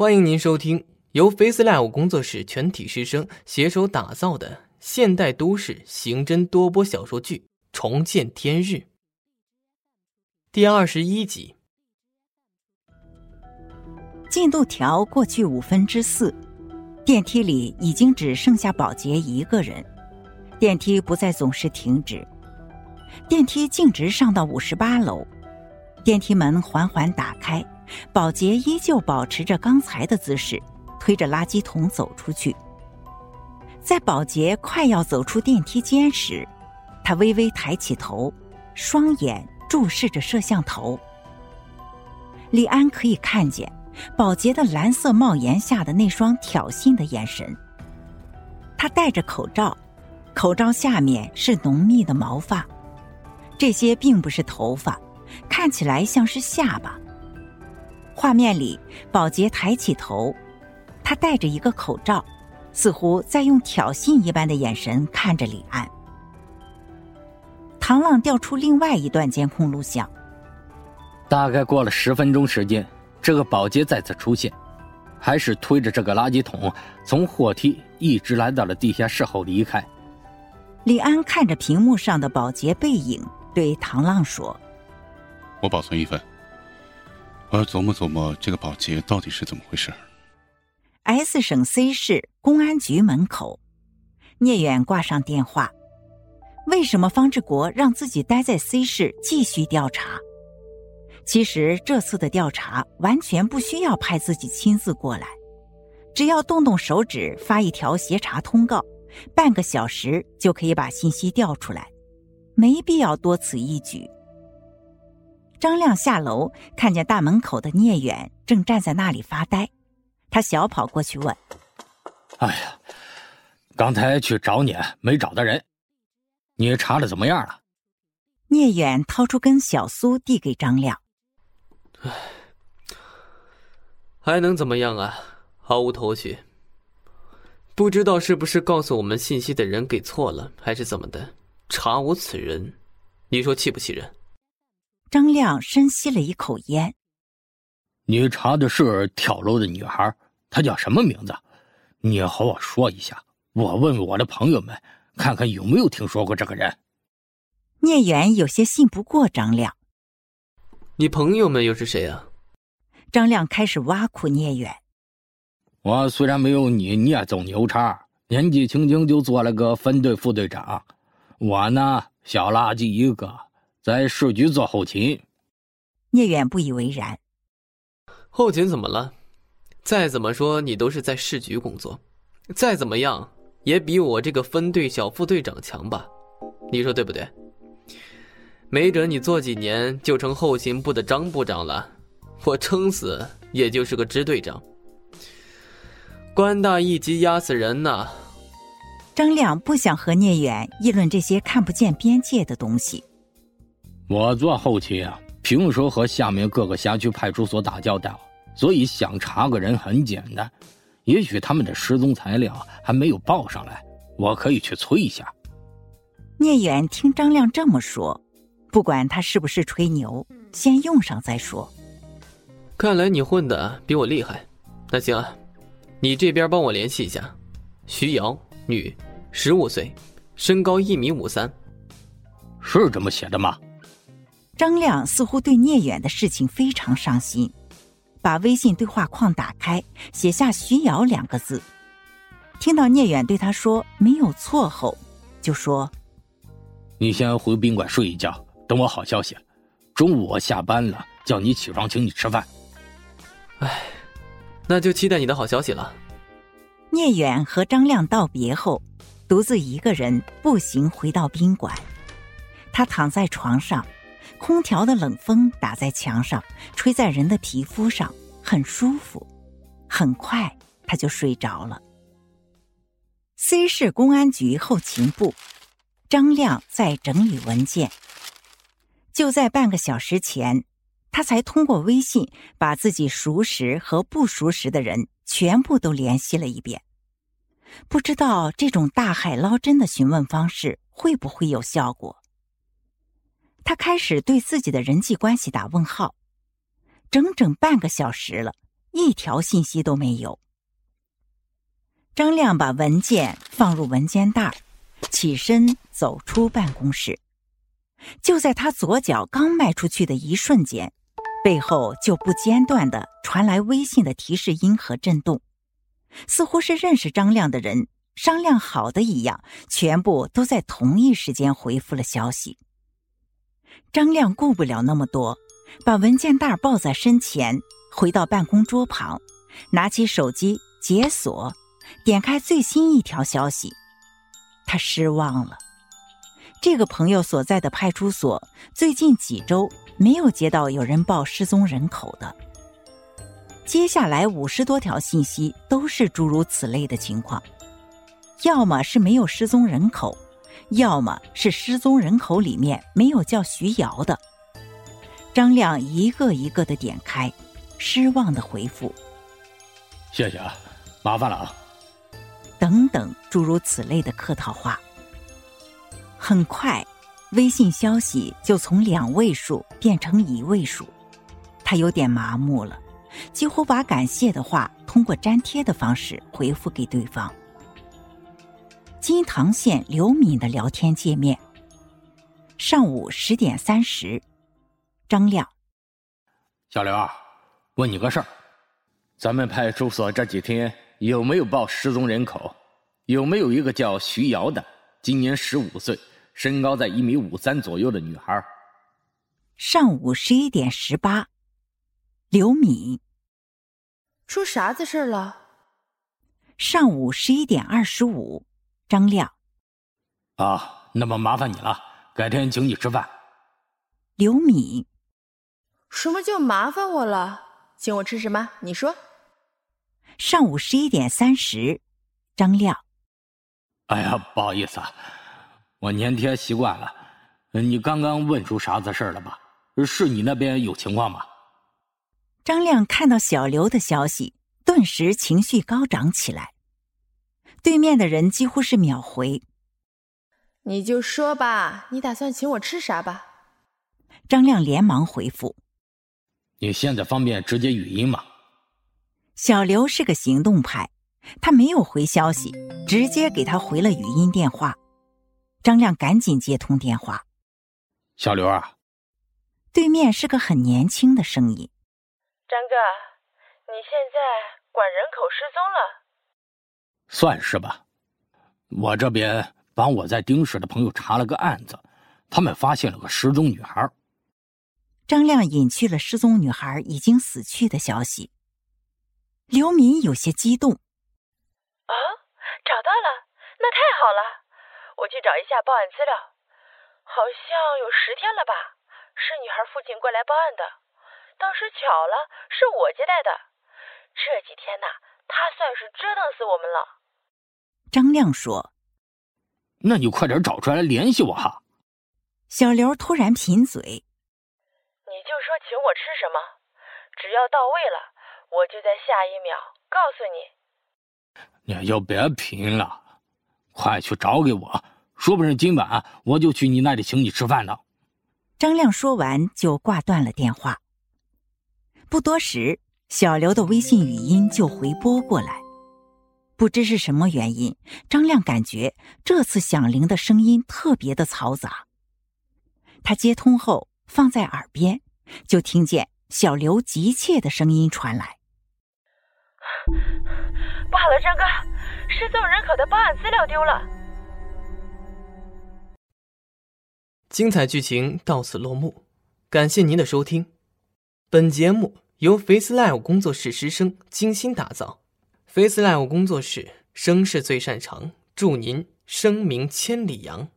欢迎您收听由 FaceLive 工作室全体师生携手打造的现代都市刑侦多播小说剧《重见天日》第二十一集。进度条过去五分之四，电梯里已经只剩下保洁一个人。电梯不再总是停止，电梯径直上到五十八楼，电梯门缓缓打开。保洁依旧保持着刚才的姿势，推着垃圾桶走出去。在保洁快要走出电梯间时，他微微抬起头，双眼注视着摄像头。李安可以看见保洁的蓝色帽檐下的那双挑衅的眼神。他戴着口罩，口罩下面是浓密的毛发，这些并不是头发，看起来像是下巴。画面里，保洁抬起头，他戴着一个口罩，似乎在用挑衅一般的眼神看着李安。唐浪调出另外一段监控录像，大概过了十分钟时间，这个保洁再次出现，还是推着这个垃圾桶，从货梯一直来到了地下室后离开。李安看着屏幕上的保洁背影，对唐浪说：“我保存一份。”我要琢磨琢磨这个保洁到底是怎么回事。S 省 C 市公安局门口，聂远挂上电话。为什么方志国让自己待在 C 市继续调查？其实这次的调查完全不需要派自己亲自过来，只要动动手指发一条协查通告，半个小时就可以把信息调出来，没必要多此一举。张亮下楼，看见大门口的聂远正站在那里发呆，他小跑过去问：“哎呀，刚才去找你没找到人，你查的怎么样了？”聂远掏出根小苏递给张亮：“唉，还能怎么样啊？毫无头绪。不知道是不是告诉我们信息的人给错了，还是怎么的？查无此人，你说气不气人？”张亮深吸了一口烟。你查的是跳楼的女孩，她叫什么名字？你和我说一下，我问问我的朋友们，看看有没有听说过这个人。聂远有些信不过张亮。你朋友们又是谁啊？张亮开始挖苦聂远。我虽然没有你聂总牛叉，年纪轻轻就做了个分队副队长，我呢小垃圾一个。在市局做后勤，聂远不以为然。后勤怎么了？再怎么说你都是在市局工作，再怎么样也比我这个分队小副队长强吧？你说对不对？没准你做几年就成后勤部的张部长了，我撑死也就是个支队长。官大一级压死人呐！张亮不想和聂远议论这些看不见边界的东西。我做后勤啊，平时和下面各个辖区派出所打交道，所以想查个人很简单。也许他们的失踪材料还没有报上来，我可以去催一下。聂远听张亮这么说，不管他是不是吹牛，先用上再说。看来你混的比我厉害。那行啊，你这边帮我联系一下，徐瑶，女，十五岁，身高一米五三，是这么写的吗？张亮似乎对聂远的事情非常上心，把微信对话框打开，写下“徐瑶”两个字。听到聂远对他说没有错后，就说：“你先回宾馆睡一觉，等我好消息。中午我下班了，叫你起床请你吃饭。”哎，那就期待你的好消息了。聂远和张亮道别后，独自一个人步行回到宾馆。他躺在床上。空调的冷风打在墙上，吹在人的皮肤上，很舒服。很快他就睡着了。C 市公安局后勤部，张亮在整理文件。就在半个小时前，他才通过微信把自己熟识和不熟识的人全部都联系了一遍。不知道这种大海捞针的询问方式会不会有效果？他开始对自己的人际关系打问号，整整半个小时了，一条信息都没有。张亮把文件放入文件袋，起身走出办公室。就在他左脚刚迈出去的一瞬间，背后就不间断的传来微信的提示音和震动，似乎是认识张亮的人商量好的一样，全部都在同一时间回复了消息。张亮顾不了那么多，把文件袋抱在身前，回到办公桌旁，拿起手机解锁，点开最新一条消息，他失望了。这个朋友所在的派出所最近几周没有接到有人报失踪人口的。接下来五十多条信息都是诸如此类的情况，要么是没有失踪人口，要么是失踪人口里面没有叫徐瑶的。张亮一个一个的点开，失望的回复：“谢谢，啊，麻烦了啊。”等等诸如此类的客套话。很快，微信消息就从两位数变成一位数，他有点麻木了，几乎把感谢的话通过粘贴的方式回复给对方。金堂县刘敏的聊天界面。上午十点三十，张亮，小刘啊，问你个事儿，咱们派出所这几天有没有报失踪人口？有没有一个叫徐瑶的，今年十五岁？身高在一米五三左右的女孩。上午十一点十八，刘敏。出啥子事儿了？上午十一点二十五，张亮。啊，那么麻烦你了，改天请你吃饭。刘敏。什么叫麻烦我了？请我吃什么？你说。上午十一点三十，张亮。哎呀，不好意思啊。我粘贴习惯了，你刚刚问出啥子事儿了吧？是你那边有情况吗？张亮看到小刘的消息，顿时情绪高涨起来。对面的人几乎是秒回：“你就说吧，你打算请我吃啥吧？”张亮连忙回复：“你现在方便直接语音吗？”小刘是个行动派，他没有回消息，直接给他回了语音电话。张亮赶紧接通电话，小刘啊，对面是个很年轻的声音。张哥，你现在管人口失踪了？算是吧，我这边帮我在丁氏的朋友查了个案子，他们发现了个失踪女孩。张亮隐去了失踪女孩已经死去的消息。刘敏有些激动。啊，找到了，那太好了。我去找一下报案资料，好像有十天了吧？是女孩父亲过来报案的，当时巧了，是我接待的。这几天呐，他算是折腾死我们了。张亮说：“那你快点找出来联系我哈。”小刘突然贫嘴：“你就说请我吃什么，只要到位了，我就在下一秒告诉你。”你就别贫了。快去找给我，说不定今晚我就去你那里请你吃饭呢。张亮说完就挂断了电话。不多时，小刘的微信语音就回拨过来，不知是什么原因，张亮感觉这次响铃的声音特别的嘈杂。他接通后放在耳边，就听见小刘急切的声音传来：“不好了，张哥！”失踪人口的报案资料丢了。精彩剧情到此落幕，感谢您的收听。本节目由 Face Live 工作室师生精心打造，Face Live 工作室声势最擅长，祝您声名千里扬。